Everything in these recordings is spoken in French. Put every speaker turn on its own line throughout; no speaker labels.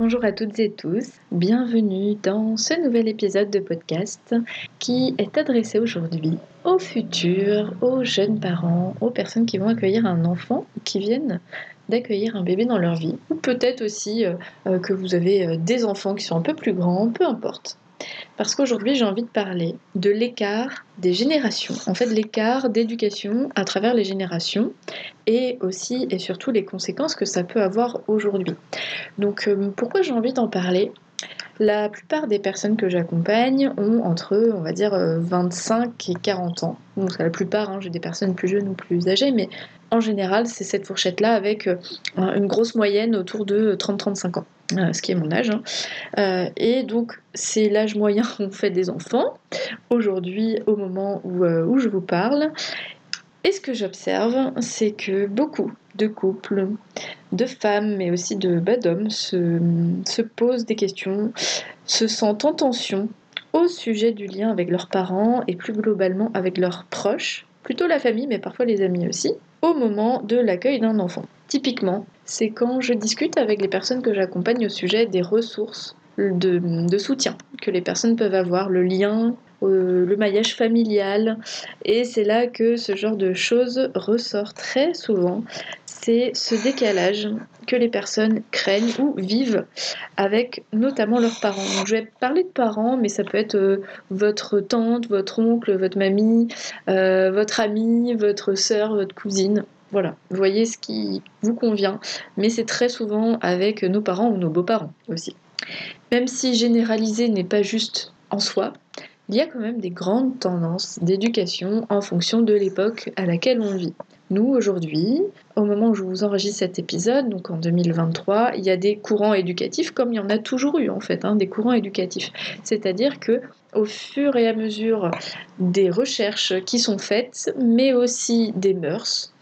Bonjour à toutes et tous, bienvenue dans ce nouvel épisode de podcast qui est adressé aujourd'hui aux futurs, aux jeunes parents, aux personnes qui vont accueillir un enfant, qui viennent d'accueillir un bébé dans leur vie, ou peut-être aussi euh, euh, que vous avez euh, des enfants qui sont un peu plus grands, peu importe. Parce qu'aujourd'hui, j'ai envie de parler de l'écart des générations, en fait l'écart d'éducation à travers les générations et aussi et surtout les conséquences que ça peut avoir aujourd'hui. Donc euh, pourquoi j'ai envie d'en parler? La plupart des personnes que j'accompagne ont entre, on va dire, 25 euh, et 40 ans. Donc la plupart, hein, j'ai des personnes plus jeunes ou plus âgées, mais en général, c'est cette fourchette-là avec euh, une grosse moyenne autour de 30-35 ans, euh, ce qui est mon âge. Hein. et donc, c'est l'âge moyen où on fait des enfants, aujourd'hui, au moment où, où je vous parle. Et ce que j'observe, c'est que beaucoup de couples, de femmes, mais aussi de bah, d'hommes se posent des questions, se sentent en tension au sujet du lien avec leurs parents et plus globalement avec leurs proches, plutôt la famille, mais parfois les amis aussi, au moment de l'accueil d'un enfant. Typiquement, c'est quand je discute avec les personnes que j'accompagne au sujet des ressources de, soutien que les personnes peuvent avoir, le lien euh, le maillage familial. Et c'est là que ce genre de choses ressort très souvent. C'est ce décalage que les personnes craignent ou vivent avec notamment leurs parents. je vais parler de parents, mais ça peut être euh, votre tante, votre oncle, votre mamie, euh, votre amie, votre soeur, votre cousine. Voilà, voyez ce qui vous convient, mais c'est très souvent avec nos parents ou nos beaux-parents aussi. Même si généraliser n'est pas juste en soi, il y a quand même des grandes tendances d'éducation en fonction de l'époque à laquelle on vit. Nous, aujourd'hui, au moment où je vous enregistre cet épisode, donc en 2023, il y a des courants éducatifs comme il y en a toujours eu en fait, hein, des courants éducatifs. C'est-à-dire que au fur et à mesure des recherches qui sont faites, mais aussi des mœurs,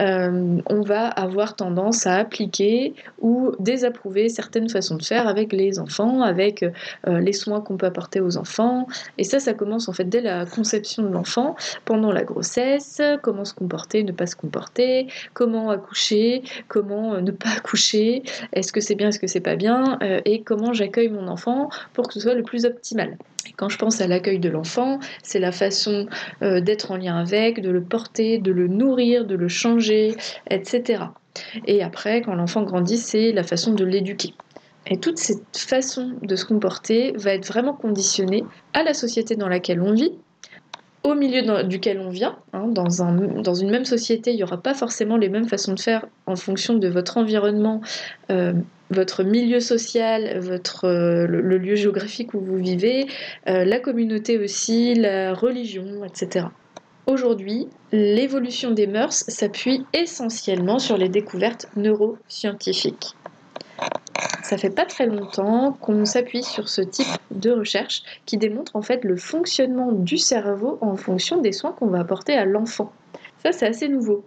euh, on va avoir tendance à appliquer ou désapprouver certaines façons de faire avec les enfants, avec euh, les soins qu'on peut apporter aux enfants. Et ça, ça commence en fait dès la conception de l'enfant, pendant la grossesse, comment se comporter, ne pas se comporter, comment accoucher, comment euh, ne pas accoucher, est-ce que c'est bien, est-ce que c'est pas bien, et comment j'accueille mon enfant pour que ce soit le plus optimal. Quand je pense à l'accueil de l'enfant, c'est la façon d'être en lien avec, de le porter, de le nourrir, de le changer, etc. Et après, quand l'enfant grandit, c'est la façon de l'éduquer. Et toute cette façon de se comporter va être vraiment conditionnée à la société dans laquelle on vit, au milieu duquel on vient. Hein, dans, un, dans, une même société, il n'y aura pas forcément les mêmes façons de faire en fonction de votre environnement, euh, votre milieu social, euh, le, lieu géographique où vous vivez, euh, la communauté aussi, la religion, etc. Aujourd'hui, l'évolution des mœurs s'appuie essentiellement sur les découvertes neuroscientifiques. Ça fait pas très longtemps qu'on s'appuie sur ce type de recherche qui démontre en fait le fonctionnement du cerveau en fonction des soins qu'on va apporter à l'enfant. Ça, c'est assez nouveau.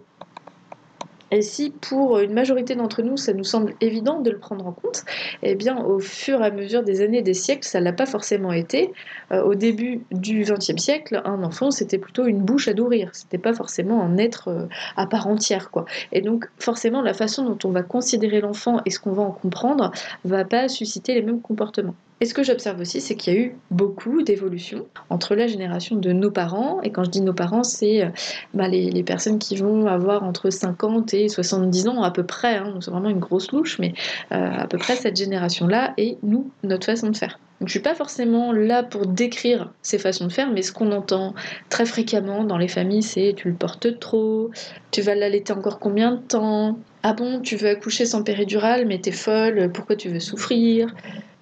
Et si pour une majorité d'entre nous, ça nous semble évident de le prendre en compte, eh bien, au fur et à mesure des années des siècles, ça ne l'a pas forcément été. Euh, au début du XXe siècle, un enfant, c'était plutôt une bouche à nourrir. C'était pas forcément un être euh, à part entière, quoi. Et donc, forcément, la façon dont on va considérer l'enfant et ce qu'on va en comprendre va pas susciter les mêmes comportements. Et ce que j'observe aussi, c'est qu'il y a eu beaucoup d'évolutions entre la génération de nos parents, et quand je dis nos parents, c'est euh, bah, les, personnes qui vont avoir entre 50 et 70 ans à peu près, hein, c'est vraiment une grosse louche, mais euh, à peu près cette génération-là, et nous, notre façon de faire. Donc je suis pas forcément là pour décrire ces façons de faire, mais ce qu'on entend très fréquemment dans les familles, c'est tu le portes trop, tu vas l'allaiter encore combien de temps? Ah bon, tu veux accoucher sans péridurale, mais t'es folle, pourquoi tu veux souffrir?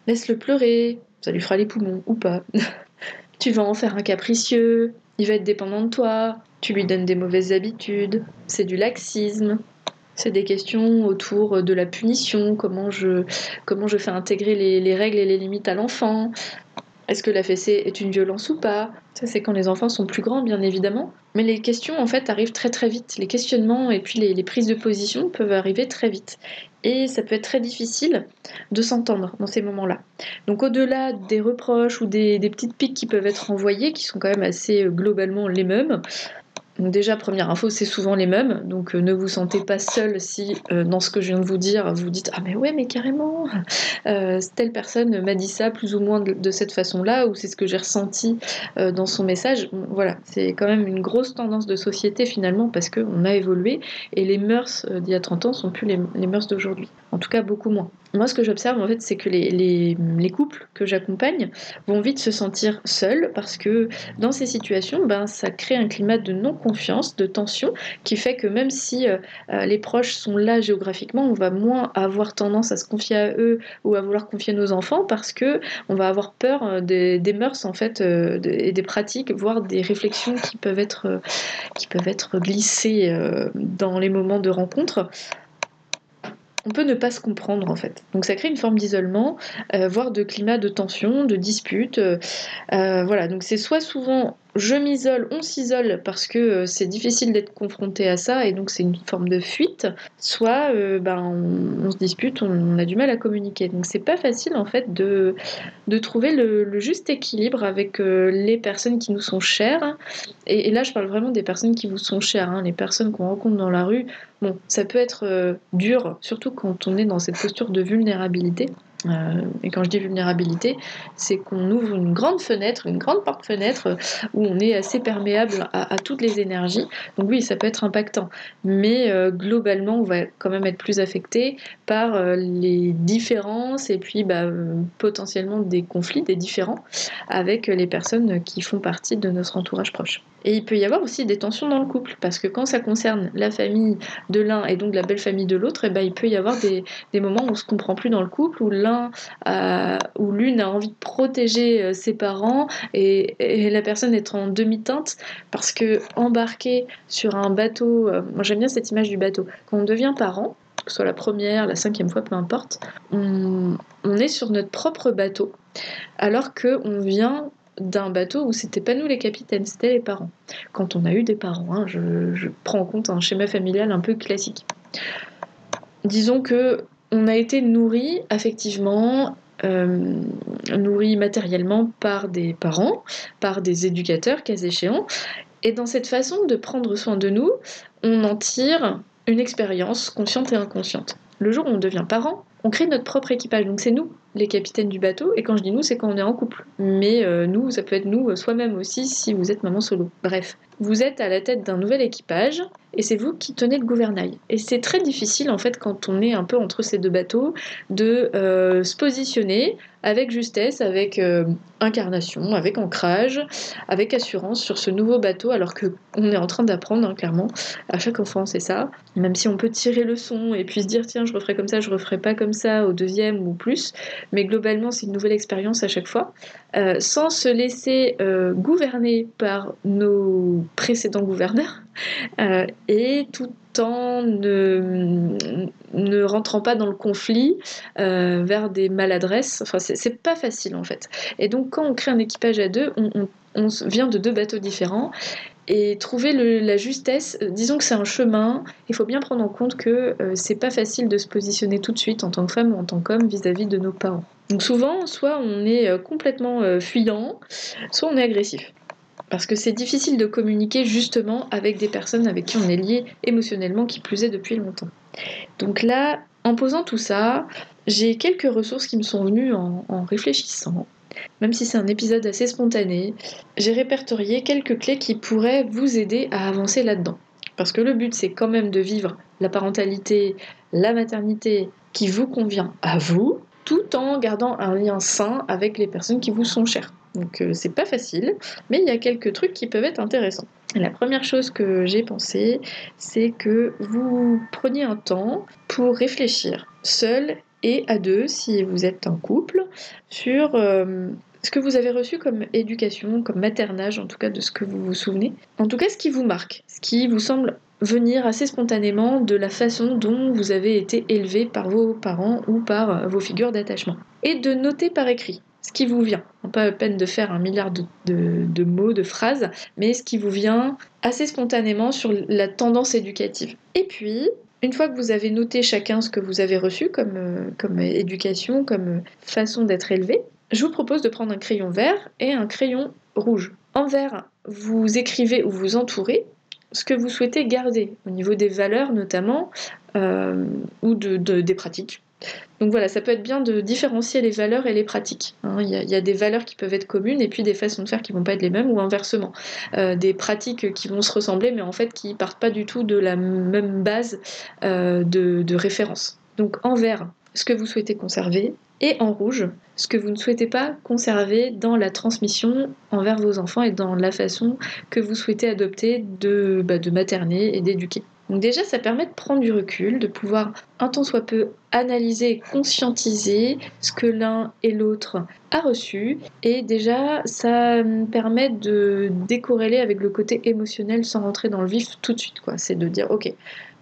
Laisse-le pleurer, ça lui fera les poumons ou pas. tu vas en faire un capricieux, il va être dépendant de toi, tu lui donnes des mauvaises habitudes, c'est du laxisme. C'est des questions autour de la punition, comment je, fais intégrer les règles et les limites à l'enfant, est-ce que la fessée est une violence ou pas? Ça, c'est quand les enfants sont plus grands, bien évidemment. Mais les questions, en fait, arrivent très très vite. Les questionnements et puis les, prises de position peuvent arriver très vite. Et ça peut être très difficile de s'entendre dans ces moments-là. Donc, au-delà des reproches ou des, petites piques qui peuvent être envoyées, qui sont quand même assez euh, globalement les mêmes, donc déjà, première info, c'est souvent les mêmes, donc euh, ne vous sentez pas seul si euh, dans ce que je viens de vous dire, vous dites ah mais ouais mais carrément, euh, telle personne m'a dit ça plus ou moins de, cette façon-là, ou c'est ce que j'ai ressenti dans son message. Voilà, c'est quand même une grosse tendance de société finalement parce qu'on a évolué et les mœurs d'il y a 30 ans sont plus les, mœurs d'aujourd'hui, en tout cas beaucoup moins. Moi, ce que j'observe en fait, c'est que les, les, les, couples que j'accompagne vont vite se sentir seuls parce que dans ces situations, ben, ça crée un climat de non-confiance, de tension, qui fait que même si euh, euh, les proches sont là géographiquement, on va moins avoir tendance à se confier à eux ou à vouloir confier nos enfants parce que on va avoir peur euh, des, mœurs en fait et des pratiques, voire des réflexions qui peuvent être, qui peuvent être glissées dans les moments de rencontre on peut ne pas se comprendre en fait. Donc ça crée une forme d'isolement, voire de climat de tension, de dispute. Voilà, donc c'est soit souvent je m'isole, on s'isole parce que euh, c'est difficile d'être confronté à ça et donc c'est une forme de fuite, soit euh, ben, on, se dispute, on, a du mal à communiquer. Donc c'est pas facile en fait de, de trouver le, juste équilibre avec euh, les personnes qui nous sont chères. Et, là je parle vraiment des personnes qui vous sont chères, hein, les personnes qu'on rencontre dans la rue. Bon, ça peut être dur, surtout quand on est dans cette posture de vulnérabilité. Euh, et quand je dis vulnérabilité, c'est qu'on ouvre une grande fenêtre, une grande porte-fenêtre où on est assez perméable à, toutes les énergies. Donc oui, ça peut être impactant, mais euh, globalement, on va quand même être plus affecté par euh, les différences et puis bah, potentiellement des conflits, des différends avec les personnes qui font partie de notre entourage proche. Et il peut y avoir aussi des tensions dans le couple, parce que quand ça concerne la famille de l'un et donc la belle famille de l'autre, eh ben, il peut y avoir des, des, moments où on ne se comprend plus dans le couple, où l'un ou l'une a envie de protéger euh, ses parents et, la personne est en demi-teinte, parce que embarquer sur un bateau, euh, moi j'aime bien cette image du bateau, quand on devient parent, que ce soit la première, la cinquième fois, peu importe, on, on est sur notre propre bateau, alors qu'on vient d'un bateau où c'était pas nous les capitaines, c'était les parents. Quand on a eu des parents, hein, je, prends en compte un schéma familial un peu classique. Disons que on a été nourri affectivement, euh, nourri matériellement par des parents, par des éducateurs, cas échéants. Et dans cette façon de prendre soin de nous, on en tire une expérience consciente et inconsciente. Le jour où on devient parent, on crée notre propre équipage. Donc c'est nous, les capitaines du bateau. Et quand je dis nous, c'est quand on est en couple. Mais euh, nous, ça peut être nous euh, soi-même aussi si vous êtes maman solo. Bref, vous êtes à la tête d'un nouvel équipage et c'est vous qui tenez le gouvernail. Et c'est très difficile en fait quand on est un peu entre ces deux bateaux de euh, se positionner avec justesse, avec incarnation, avec ancrage, avec assurance sur ce nouveau bateau alors que on est en train d'apprendre hein, clairement. À chaque enfant c'est ça. Même si on peut tirer le son et puis se dire tiens je referai comme ça, je referai pas comme ça au deuxième ou plus, mais globalement c'est une nouvelle expérience à chaque fois, euh, sans se laisser euh, gouverner par nos précédents gouverneurs, euh, et tout en ne, ne, rentrant pas dans le conflit vers des maladresses. Enfin, c'est pas facile en fait. Et donc, quand on crée un équipage à deux, on, on vient de deux bateaux différents et trouver la justesse, euh, disons que c'est un chemin, il faut bien prendre en compte que euh, c'est pas facile de se positionner tout de suite en tant que femme ou en tant qu'homme vis-à-vis de nos parents. Donc souvent, soit on est euh, complètement fuyant, soit on est agressif. Parce que c'est difficile de communiquer justement avec des personnes avec qui on est lié émotionnellement, qui plus est depuis longtemps. Donc là, en posant tout ça, j'ai quelques ressources qui me sont venues en réfléchissant. Même si c'est un épisode assez spontané, j'ai répertorié quelques clés qui pourraient vous aider à avancer là-dedans. Parce que le but, c'est quand même de vivre la parentalité, la maternité qui vous convient à vous, tout en gardant un lien sain avec les personnes qui vous sont chères. Donc euh, c'est pas facile, mais il y a quelques trucs qui peuvent être intéressants. La première chose que j'ai pensé, c'est que vous preniez un temps pour réfléchir, seul et à deux, si vous êtes un couple, sur euh, ce que vous avez reçu comme éducation, comme maternage, en tout cas de ce que vous vous souvenez. En tout cas, ce qui vous marque, ce qui vous semble venir assez spontanément de la façon dont vous avez été élevé par vos parents ou par vos figures d'attachement. Et de noter par écrit ce qui vous vient. Pas peine de faire un milliard de, mots, de phrases, mais ce qui vous vient assez spontanément sur la tendance éducative. Et puis, une fois que vous avez noté chacun ce que vous avez reçu comme, euh, comme éducation, comme façon d'être élevé, je vous propose de prendre un crayon vert et un crayon rouge. En vert, vous écrivez ou vous entourez ce que vous souhaitez garder au niveau des valeurs notamment euh, ou de, des pratiques. Donc voilà, ça peut être bien de différencier les valeurs et les pratiques. Hein. Il y, a des valeurs qui peuvent être communes et puis des façons de faire qui vont pas être les mêmes ou inversement. Euh, des pratiques qui vont se ressembler mais en fait qui partent pas du tout de la même base euh, de, référence. Donc en vert, ce que vous souhaitez conserver et en rouge, ce que vous ne souhaitez pas conserver dans la transmission envers vos enfants et dans la façon que vous souhaitez adopter de, bah, de materner et d'éduquer. Donc déjà, ça permet de prendre du recul, de pouvoir un tant soit peu analyser conscientiser ce que l'un et l'autre a reçu. Et déjà, ça permet de décorréler avec le côté émotionnel sans rentrer dans le vif tout de suite. quoi. C'est de dire, ok,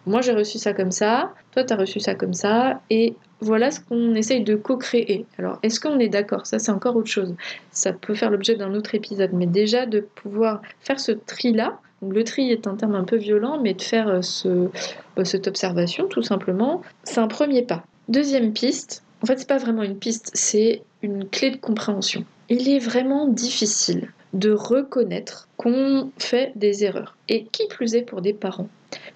moi j'ai reçu ça comme ça, toi tu as reçu ça comme ça, et voilà ce qu'on essaye de co-créer. Alors, est-ce qu'on est d'accord? Ça, c'est encore autre chose. Ça peut faire l'objet d'un autre épisode, mais déjà de pouvoir faire ce tri-là, le tri est un terme un peu violent, mais de faire euh, ce, bah, cette observation, tout simplement, c'est un premier pas. Deuxième piste, en fait, c'est pas vraiment une piste, c'est une clé de compréhension. Il est vraiment difficile de reconnaître qu'on fait des erreurs. Et qui plus est pour des parents,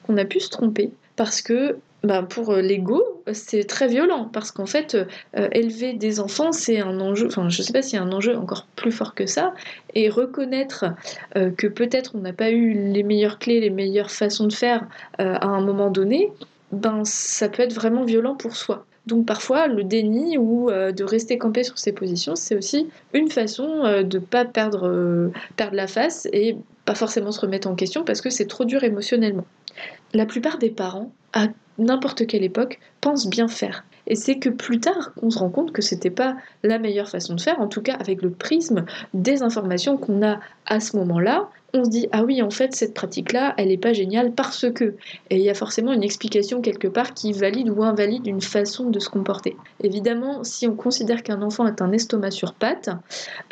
qu'on a pu se tromper parce que bah, pour euh, l'ego, c'est très violent parce qu'en fait, euh, élever des enfants, c'est un enjeu, enfin, je sais pas s'il y a un enjeu encore plus fort que ça, et reconnaître euh, que peut-être on n'a pas eu les meilleures clés, les meilleures façons de faire à un moment donné, ben, ça peut être vraiment violent pour soi. Donc parfois, le déni ou de rester campé sur ses positions, c'est aussi une façon de ne pas perdre, perdre la face et pas forcément se remettre en question parce que c'est trop dur émotionnellement. La plupart des parents, à n'importe quelle époque, pensent bien faire. Et c'est que plus tard qu'on se rend compte que c'était pas la meilleure façon de faire, en tout cas avec le prisme des informations qu'on a à ce moment-là, on se dit ah oui en fait cette pratique là elle n'est pas géniale parce que. Et il y a forcément une explication quelque part qui valide ou invalide une façon de se comporter. Évidemment si on considère qu'un enfant est un estomac sur pattes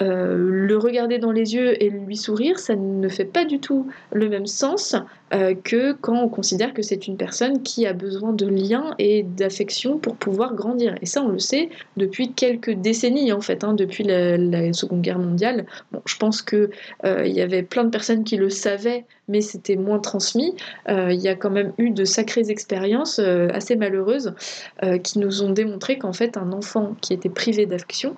euh, le regarder dans les yeux et lui sourire ça ne fait pas du tout le même sens euh, que quand on considère que c'est une personne qui a besoin de liens et d'affection pour pouvoir grandir. Et ça on le sait depuis quelques décennies en fait hein, depuis la, seconde guerre mondiale. Je pense que euh, il y avait plein de personnes qui le savaient, mais c'était moins transmis. Euh, il y a quand même eu de sacrées expériences euh, assez malheureuses euh, qui nous ont démontré qu'en fait, un enfant qui était privé d'action,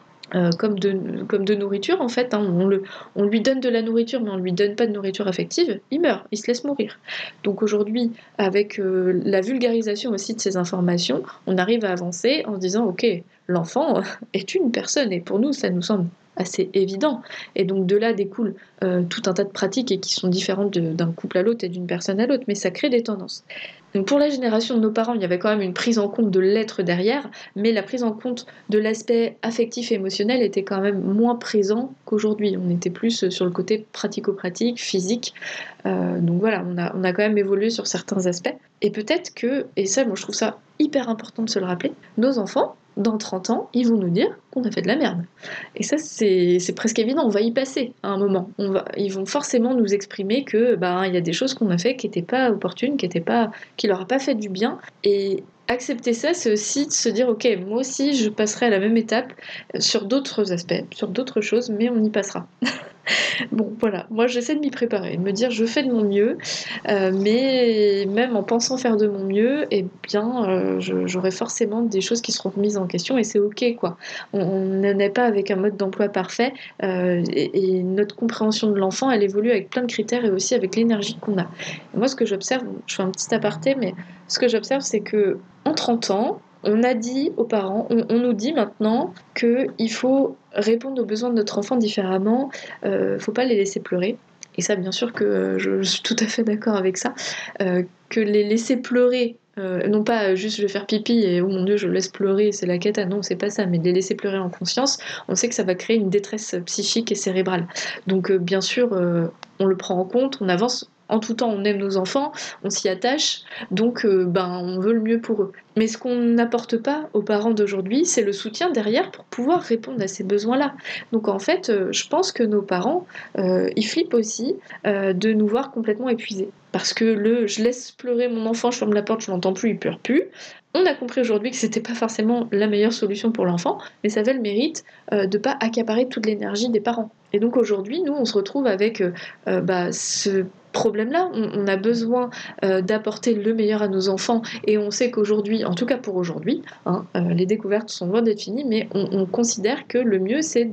comme, de, comme de nourriture en fait. Hein, on, le, on, lui donne de la nourriture mais on lui donne pas de nourriture affective, il meurt, il se laisse mourir. Donc aujourd'hui, avec la vulgarisation aussi de ces informations, on arrive à avancer en se disant ok, l'enfant est une personne et pour nous ça nous semble assez évident. Et donc de là découle euh, tout un tas de pratiques et qui sont différentes d'un couple à l'autre et d'une personne à l'autre, mais ça crée des tendances. Donc pour la génération de nos parents, il y avait quand même une prise en compte de l'être derrière, mais la prise en compte de l'aspect affectif et émotionnel était quand même moins présent qu'aujourd'hui. On était plus sur le côté pratico-pratique, physique. Euh, donc voilà, on a, on a quand même évolué sur certains aspects. Et peut-être que, et ça, moi je trouve ça hyper important de se le rappeler, nos enfants, dans 30 ans, ils vont nous dire qu'on a fait de la merde. Et ça, c'est presque évident, on va y passer à un moment. On va, ils vont forcément nous exprimer que ben il y a des choses qu'on a fait qui n'étaient pas opportunes, qui n'étaient pas, qui leur a pas fait du bien. Et accepter ça, c'est aussi de se dire ok, moi aussi, je passerai à la même étape sur d'autres aspects, sur d'autres choses, mais on y passera. bon, voilà, moi j'essaie de m'y préparer, de me dire je fais de mon mieux, euh, mais même en pensant faire de mon mieux, eh bien, euh, j'aurai forcément des choses qui seront mises en question et c'est ok quoi. On n'est pas avec un mode d'emploi parfait euh, et, notre compréhension de l'enfant, elle évolue avec plein de critères et aussi avec l'énergie qu'on a. moi, ce que j'observe, je fais un petit aparté, mais ce que j'observe, c'est que 30 ans, on a dit aux parents, on, nous dit maintenant qu'il faut répondre aux besoins de notre enfant différemment, ne euh, faut pas les laisser pleurer. Et ça, bien sûr que je, suis tout à fait d'accord avec ça, euh, que les laisser pleurer euh, non pas juste je vais faire pipi et oh mon dieu je laisse pleurer c'est la quête non c'est pas ça mais les laisser pleurer en conscience on sait que ça va créer une détresse psychique et cérébrale donc bien sûr on le prend en compte on avance en tout temps, on aime nos enfants, on s'y attache, donc euh, ben, on veut le mieux pour eux. Mais ce qu'on n'apporte pas aux parents d'aujourd'hui, c'est le soutien derrière pour pouvoir répondre à ces besoins-là. Donc en fait, euh, je pense que nos parents, euh, ils flippent aussi de nous voir complètement épuisés. Parce que le je laisse pleurer mon enfant, je ferme la porte, je l'entends plus, il pleure plus. On a compris aujourd'hui que c'était pas forcément la meilleure solution pour l'enfant, mais ça avait le mérite de ne pas accaparer toute l'énergie des parents. Et donc aujourd'hui, nous, on se retrouve avec bah, ce problème-là. On, a besoin euh, d'apporter le meilleur à nos enfants et on sait qu'aujourd'hui, en tout cas pour aujourd'hui, hein, euh, les découvertes sont loin d'être finies, mais on, considère que le mieux c'est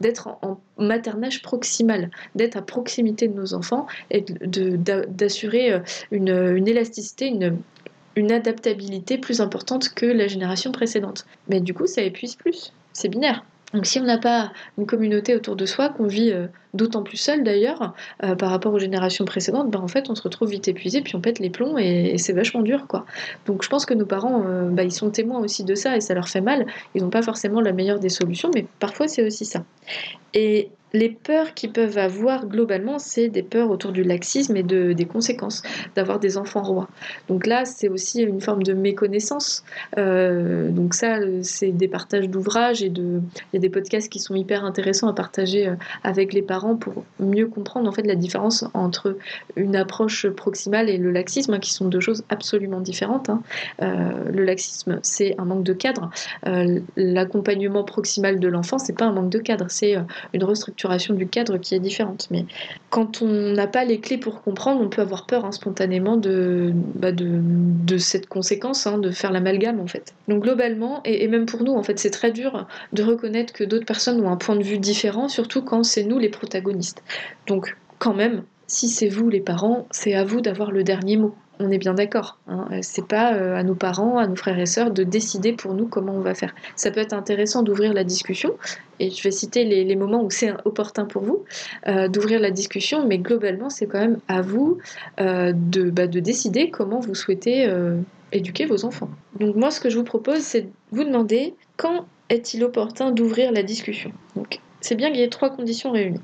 d'être en, maternage proximal, d'être à proximité de nos enfants et d'assurer euh, une, élasticité, une, une adaptabilité plus importante que la génération précédente. Mais du coup, ça épuise plus. C'est binaire. Donc si on n'a pas une communauté autour de soi, qu'on vit euh, d'autant plus seul d'ailleurs euh, par rapport aux générations précédentes, ben en fait on se retrouve vite épuisé, puis on pète les plombs et, c'est vachement dur quoi. Donc je pense que nos parents, bah, ils sont témoins aussi de ça et ça leur fait mal. Ils n'ont pas forcément la meilleure des solutions, mais parfois c'est aussi ça. Et les peurs qu'ils peuvent avoir globalement, c'est des peurs autour du laxisme et de, des conséquences d'avoir des enfants rois. Donc là, c'est aussi une forme de méconnaissance. Euh, donc ça, c'est des partages d'ouvrages et de, il y a des podcasts qui sont hyper intéressants à partager avec les parents pour mieux comprendre en fait la différence entre une approche proximale et le laxisme, hein, qui sont deux choses absolument différentes. Hein. Euh, le laxisme, c'est un manque de cadre. L'accompagnement proximal de l'enfant, c'est pas un manque de cadre, c'est une restructuration du cadre qui est différente. Mais quand on n'a pas les clés pour comprendre, on peut avoir peur hein, spontanément de, bah, de, cette conséquence, hein, de faire l'amalgame en fait. Donc globalement, et, même pour nous, en fait, c'est très dur de reconnaître que d'autres personnes ont un point de vue différent, surtout quand c'est nous les protagonistes. Donc quand même, si c'est vous les parents, c'est à vous d'avoir le dernier mot on est bien d'accord. Hein. C'est pas euh, à nos parents, à nos frères et sœurs de décider pour nous comment on va faire. Ça peut être intéressant d'ouvrir la discussion, et je vais citer les, moments où c'est opportun pour vous, euh, d'ouvrir la discussion, mais globalement, c'est quand même à vous euh, de, bah, de, décider comment vous souhaitez éduquer vos enfants. Donc moi, ce que je vous propose, c'est de vous demander quand est-il opportun d'ouvrir la discussion. C'est bien qu'il y ait trois conditions réunies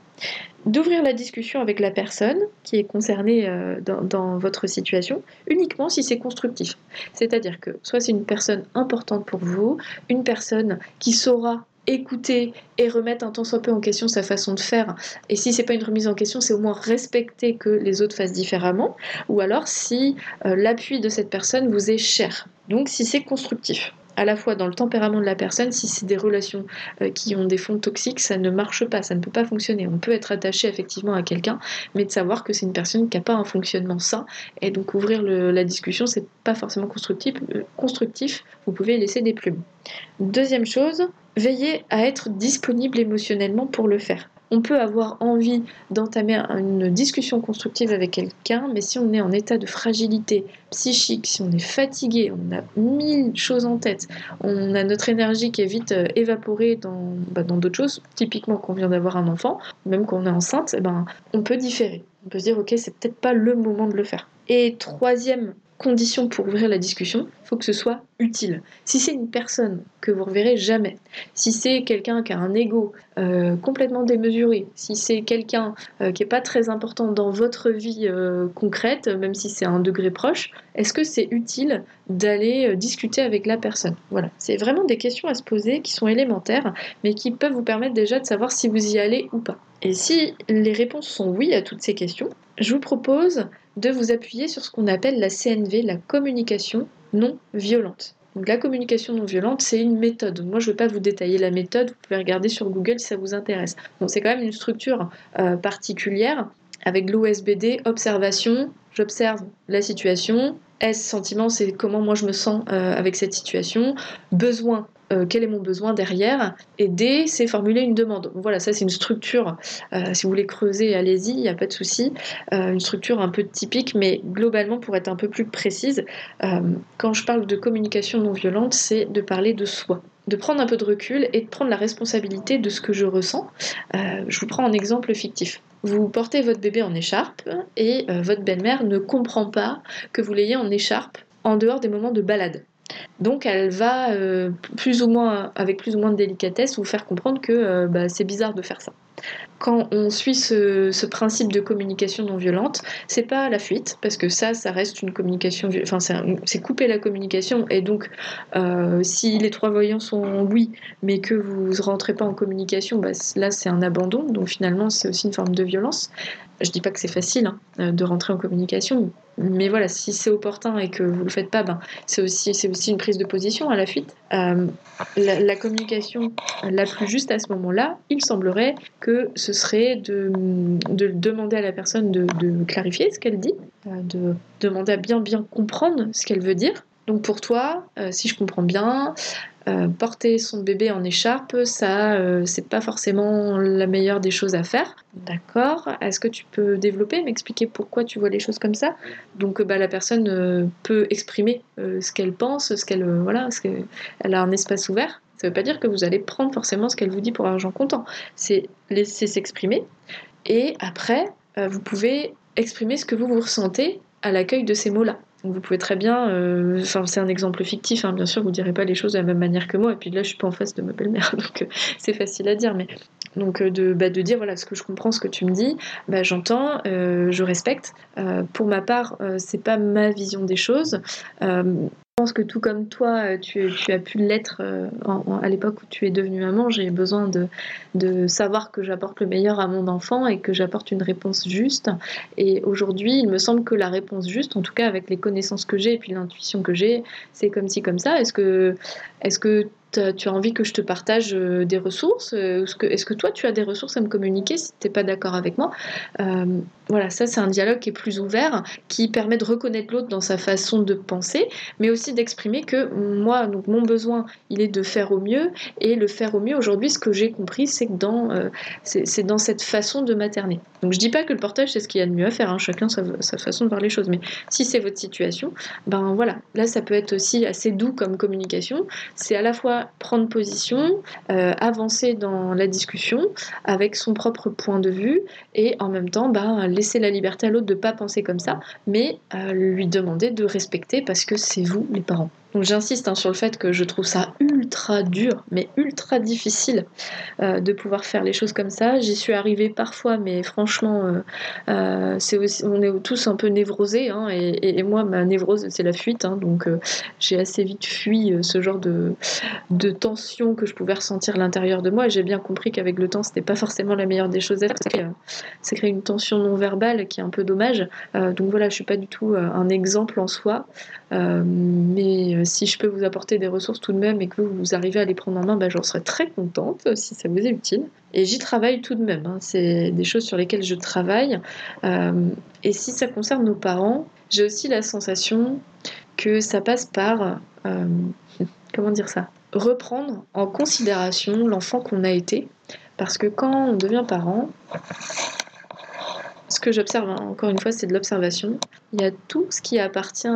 d'ouvrir la discussion avec la personne qui est concernée euh, dans, votre situation, uniquement si c'est constructif. C'est-à-dire que soit c'est une personne importante pour vous, une personne qui saura écouter et remettre un temps soit peu en question sa façon de faire. Et si c'est pas une remise en question, c'est au moins respecter que les autres fassent différemment. Ou alors si euh, l'appui de cette personne vous est cher. Donc si c'est constructif à la fois dans le tempérament de la personne, si c'est des relations euh, qui ont des fonds toxiques, ça ne marche pas, ça ne peut pas fonctionner. On peut être attaché effectivement à quelqu'un, mais de savoir que c'est une personne qui n'a pas un fonctionnement sain, et donc ouvrir la discussion, c'est pas forcément constructif, euh, constructif, vous pouvez laisser des plumes. Deuxième chose, veillez à être disponible émotionnellement pour le faire on peut avoir envie d'entamer une discussion constructive avec quelqu'un, mais si on est en état de fragilité psychique, si on est fatigué, on a mille choses en tête, on a notre énergie qui est vite euh, évaporée dans bah, d'autres choses, typiquement qu'on vient d'avoir un enfant, même quand on est enceinte, eh ben, on peut différer. On peut se dire, ok, c'est peut-être pas le moment de le faire. Et troisième condition pour ouvrir la discussion, il faut que ce soit utile. Si c'est une personne que vous reverrez jamais, si c'est quelqu'un qui a un ego euh, complètement démesuré, si c'est quelqu'un euh, qui n'est pas très important dans votre vie euh, concrète, même si c'est un degré proche, est-ce que c'est utile d'aller discuter avec la personne? Voilà, c'est vraiment des questions à se poser qui sont élémentaires, mais qui peuvent vous permettre déjà de savoir si vous y allez ou pas. Et si les réponses sont oui à toutes ces questions, je vous propose de vous appuyer sur ce qu'on appelle la CNV, la communication non violente. La communication non violente, c'est une méthode. Moi, je ne vais pas vous détailler la méthode, vous pouvez regarder sur Google si ça vous intéresse. C'est quand même une structure euh, particulière avec l'OSBD, observation, j'observe la situation, S, sentiment, c'est comment moi je me sens euh, avec cette situation, besoin, euh, quel est mon besoin derrière. Et D, c'est formuler une demande. Voilà, ça c'est une structure. Euh, si vous voulez creuser, allez-y, il n'y a pas de souci. Euh, une structure un peu typique, mais globalement, pour être un peu plus précise, quand je parle de communication non violente, c'est de parler de soi de prendre un peu de recul et de prendre la responsabilité de ce que je ressens. je vous prends un exemple fictif. Vous portez votre bébé en écharpe et votre belle-mère ne comprend pas que vous l'ayez en écharpe en dehors des moments de balade. Donc elle va euh, plus ou moins, avec plus ou moins de délicatesse, vous faire comprendre que euh, bah, c'est bizarre de faire ça. Quand on suit ce, principe de communication non violente, c'est pas la fuite, parce que ça, ça reste une communication, enfin c'est couper la communication, et donc euh, si les trois voyants sont oui, mais que vous ne rentrez pas en communication, bah, là c'est un abandon, donc finalement c'est aussi une forme de violence. Je dis pas que c'est facile hein, euh, de rentrer en communication, mais voilà, si c'est opportun et que vous le faites pas, ben, c'est aussi, aussi une prise de position à la fuite. Euh, la, communication la plus juste à ce moment-là, il semblerait que ce serait de, de demander à la personne de, clarifier ce qu'elle dit, euh, de demander à bien bien comprendre ce qu'elle veut dire. Donc pour toi, si je comprends bien, euh, porter son bébé en écharpe, ça, euh, c'est pas forcément la meilleure des choses à faire. D'accord Est-ce que tu peux développer, m'expliquer pourquoi tu vois les choses comme ça? Donc, bah, la personne euh, peut exprimer ce qu'elle pense, ce qu'elle voilà, ce qu'elle a un espace ouvert. Ça ne veut pas dire que vous allez prendre forcément ce qu'elle vous dit pour argent comptant. C'est laisser s'exprimer. Et après, vous pouvez exprimer ce que vous vous ressentez à l'accueil de ces mots-là vous pouvez très bien, euh, enfin c'est un exemple fictif, hein, bien sûr, vous ne direz pas les choses de la même manière que moi, et puis là je suis pas en face de ma belle-mère, donc euh, c'est facile à dire, mais donc euh, de, bah, de dire voilà ce que je comprends, ce que tu me dis, bah, j'entends, je respecte. pour ma part, c'est pas ma vision des choses. Je pense que tout comme toi, euh, tu, as pu l'être euh, à l'époque où tu es devenue maman, j'ai besoin de, savoir que j'apporte le meilleur à mon enfant et que j'apporte une réponse juste. Et aujourd'hui, il me semble que la réponse juste, en tout cas avec les connaissances que j'ai et puis l'intuition que j'ai, c'est comme ci, comme ça. Est-ce que, est-ce que tu as envie que je te partage euh, des ressources Est-ce que, toi, tu as des ressources à me communiquer si tu n'es pas d'accord avec moi? Voilà, ça, c'est un dialogue qui est plus ouvert, qui permet de reconnaître l'autre dans sa façon de penser, mais aussi d'exprimer que moi, donc, mon besoin, il est de faire au mieux. Et le faire au mieux, aujourd'hui, ce que j'ai compris, c'est que dans, euh, c'est, dans cette façon de materner. Donc, je dis pas que le portage, c'est ce qu'il y a de mieux à faire, hein, chacun sa, sa, façon de voir les choses. Mais si c'est votre situation, ben voilà, là, ça peut être aussi assez doux comme communication. C'est à la fois prendre position, euh, avancer dans la discussion avec son propre point de vue et en même temps bah, laisser la liberté à l'autre de ne pas penser comme ça, mais euh, lui demander de respecter parce que c'est vous les parents. Donc j'insiste hein, sur le fait que je trouve ça ultra dur, mais ultra difficile euh, de pouvoir faire les choses comme ça. J'y suis arrivée parfois, mais franchement, euh, euh, on est tous un peu névrosés, hein, et, moi, ma névrose, c'est la fuite. Hein, donc j'ai assez vite fui ce genre de, tension que je pouvais ressentir à l'intérieur de moi, j'ai bien compris qu'avec le temps, c'était pas forcément la meilleure des choses à faire. Ça crée, une tension non verbale qui est un peu dommage. donc voilà, je suis pas du tout un exemple en soi, mais si je peux vous apporter des ressources tout de même et que vous, arrivez à les prendre en main, bah, j'en serais très contente euh, si ça vous est utile. Et j'y travaille tout de même. Hein. C'est des choses sur lesquelles je travaille. Euh, et si ça concerne nos parents, j'ai aussi la sensation que ça passe par, comment dire ça, reprendre en considération l'enfant qu'on a été. Parce que quand on devient parent, ce que j'observe, hein, encore une fois, c'est de l'observation. Il y a tout ce qui appartient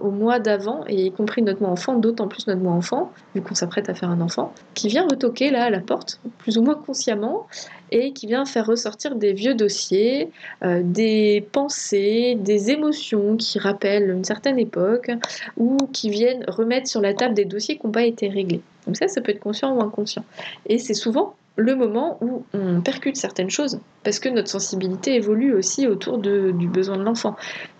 au mois d'avant, et y compris notre moi enfant, d'autant plus notre moi enfant, vu qu'on s'apprête à faire un enfant, qui vient retoquer là à la porte, plus ou moins consciemment, et qui vient faire ressortir des vieux dossiers, euh, des pensées, des émotions qui rappellent une certaine époque, ou qui viennent remettre sur la table des dossiers qui n'ont pas été réglés. Donc ça, ça peut être conscient ou inconscient. Et c'est souvent le moment où on percute certaines choses, parce que notre sensibilité évolue aussi autour du besoin de l'enfant.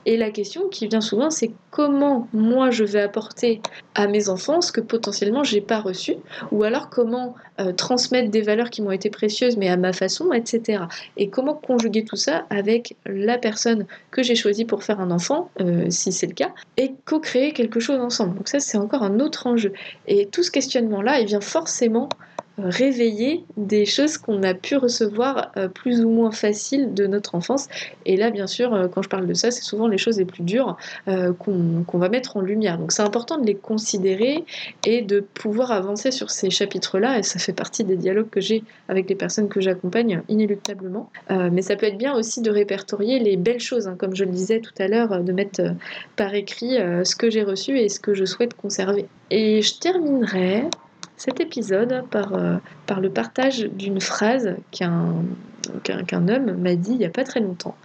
Et la question qui vient souvent, c'est comment moi je vais apporter à mes enfants ce que potentiellement j'ai pas reçu, ou alors comment euh, transmettre des valeurs qui m'ont été précieuses mais à ma façon, etc. Et comment conjuguer tout ça avec la personne que j'ai choisie pour faire un enfant, euh, si c'est le cas, et co-créer quelque chose ensemble. Donc ça, c'est encore un autre enjeu. Et tout ce questionnement-là, il vient forcément réveiller des choses qu'on a pu recevoir euh, plus ou moins faciles de notre enfance. Et là, bien sûr, euh, quand je parle de ça, c'est souvent les choses les plus dures euh, qu'on va mettre en lumière. Donc c'est important de les considérer et de pouvoir avancer sur ces chapitres-là. Et ça fait partie des dialogues que j'ai avec les personnes que j'accompagne inéluctablement. mais ça peut être bien aussi de répertorier les belles choses, hein, comme je le disais tout à l'heure, de mettre par écrit ce que j'ai reçu et ce que je souhaite conserver. Et je terminerai cet épisode par, euh, par le partage d'une phrase qu'un homme m'a dit il n'y a pas très longtemps.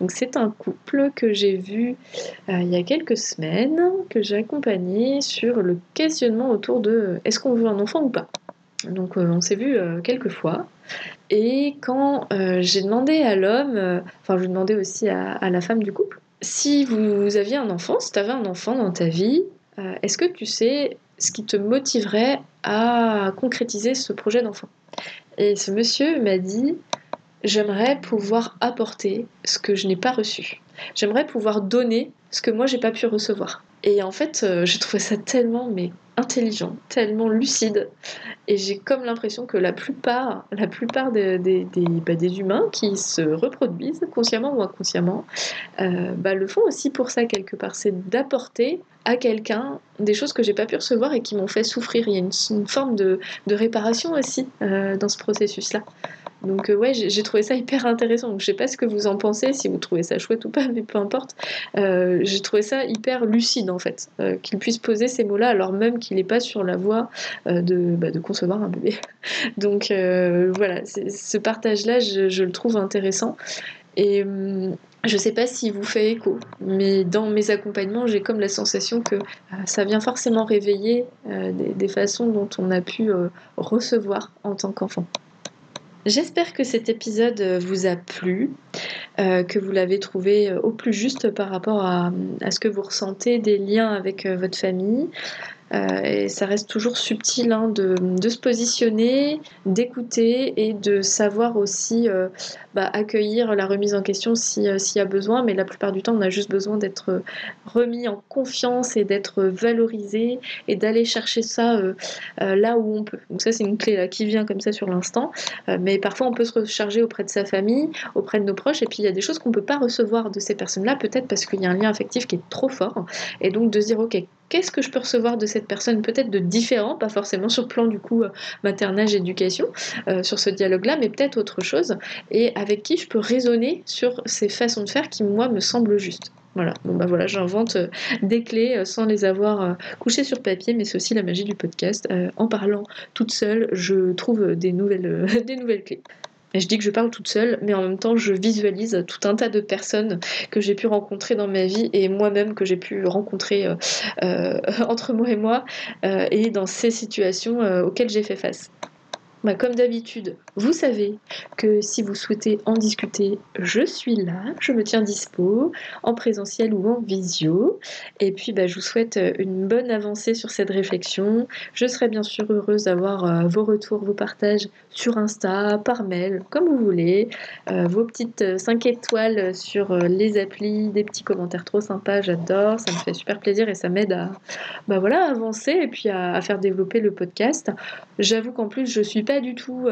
Donc c'est un couple que j'ai vu euh, il y a quelques semaines, que j'ai accompagné sur le questionnement autour de est-ce qu'on veut un enfant ou pas? Donc on s'est vu quelques fois. Et quand j'ai demandé à l'homme, enfin je demandais aussi à, la femme du couple, si vous, aviez un enfant, si tu avais un enfant dans ta vie, est-ce que tu sais ce qui te motiverait à concrétiser ce projet d'enfant Et ce monsieur m'a dit, j'aimerais pouvoir apporter ce que je n'ai pas reçu. J'aimerais pouvoir donner ce que moi j'ai pas pu recevoir. Et en fait, euh, j'ai trouvé ça tellement mais intelligent, tellement lucide. Et j'ai comme l'impression que la plupart, la plupart des, bah, humains qui se reproduisent, consciemment ou inconsciemment, euh, bah, le font aussi pour ça quelque part. C'est d'apporter à quelqu'un des choses que j'ai pas pu recevoir et qui m'ont fait souffrir. Il y a une, forme de, réparation aussi euh, dans ce processus-là. Donc euh, ouais, j'ai trouvé ça hyper intéressant. Donc, je sais pas ce que vous en pensez, si vous trouvez ça chouette ou pas, mais peu importe. Euh, j'ai trouvé ça hyper lucide en fait, euh, qu'il puisse poser ces mots-là alors même qu'il n'est pas sur la voie de, bah, de, concevoir un bébé. Donc voilà, ce partage-là, je, le trouve intéressant. Et hum, je sais pas s'il vous fait écho, mais dans mes accompagnements, j'ai comme la sensation que ça vient forcément réveiller des, façons dont on a pu recevoir en tant qu'enfant. J'espère que cet épisode euh, vous a plu, euh, que vous l'avez trouvé euh, au plus juste par rapport à, à, ce que vous ressentez des liens avec votre famille. Euh, et ça reste toujours subtil hein, de, se positionner, d'écouter et de savoir aussi euh, bah, accueillir la remise en question euh, s'il y a besoin. Mais la plupart du temps, on a juste besoin d'être remis en confiance et d'être valorisé et d'aller chercher ça là où on peut. Donc ça, c'est une clé là, qui vient comme ça sur l'instant. mais parfois, on peut se recharger auprès de sa famille, auprès de nos proches. Et puis, il y a des choses qu'on ne peut pas recevoir de ces personnes-là, peut-être parce qu'il y a un lien affectif qui est trop fort. Et donc, de se dire, OK, qu'est-ce que je peux recevoir de cette personne peut-être de différent, pas forcément sur le plan du coup euh, maternage, éducation, euh, sur ce dialogue-là, mais peut-être autre chose, et avec qui je peux raisonner sur ces façons de faire qui moi me semblent justes. Voilà, bon bah voilà, j'invente euh, des clés sans les avoir couchées sur papier, mais c'est aussi la magie du podcast. en parlant toute seule, je trouve des nouvelles, des nouvelles clés. Je dis que je parle toute seule, mais en même temps, je visualise tout un tas de personnes que j'ai pu rencontrer dans ma vie et moi-même que j'ai pu rencontrer euh, euh, entre moi et moi euh, et dans ces situations auxquelles j'ai fait face. Bah, comme d'habitude, vous savez que si vous souhaitez en discuter, je suis là, je me tiens dispo, en présentiel ou en visio. Et puis, bah, je vous souhaite euh, une bonne avancée sur cette réflexion. Je serai bien sûr heureuse d'avoir euh, vos retours, vos partages sur Insta, par mail, comme vous voulez. Euh, vos petites 5 étoiles sur les applis, des petits commentaires trop sympas, j'adore. Ça me fait super plaisir et ça m'aide à bah, voilà, avancer et puis à, faire développer le podcast. J'avoue qu'en plus, je suis pas du tout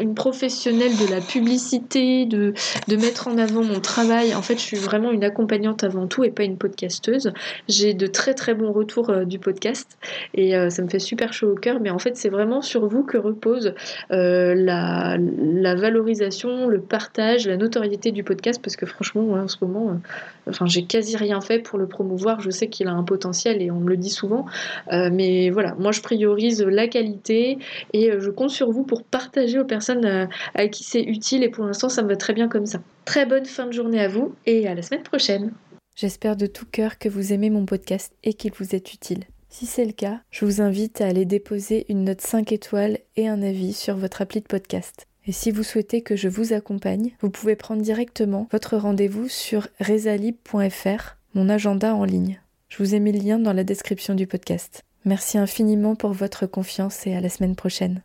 une professionnelle de la publicité, de, de mettre en avant mon travail. En fait, je suis vraiment une accompagnante avant tout et pas une podcasteuse. J'ai de très très bons retours euh, du podcast et euh, ça me fait super chaud au cœur. Mais en fait, c'est vraiment sur vous que repose la, la, valorisation, le partage, la notoriété du podcast parce que franchement, en ce moment, enfin, j'ai quasi rien fait pour le promouvoir. Je sais qu'il a un potentiel et on me le dit souvent. mais voilà, moi je priorise la qualité et je compte sur vous pour partager aux personnes euh, à, qui c'est utile et pour l'instant ça me va très bien comme ça. Très bonne fin de journée à vous et à la semaine prochaine.
J'espère de tout cœur que vous aimez mon podcast et qu'il vous est utile. Si c'est le cas, je vous invite à aller déposer une note 5 étoiles et un avis sur votre appli de podcast. Et si vous souhaitez que je vous accompagne, vous pouvez prendre directement votre rendez-vous sur resalib.fr, mon agenda en ligne. Je vous ai mis le lien dans la description du podcast. Merci infiniment pour votre confiance et à la semaine prochaine.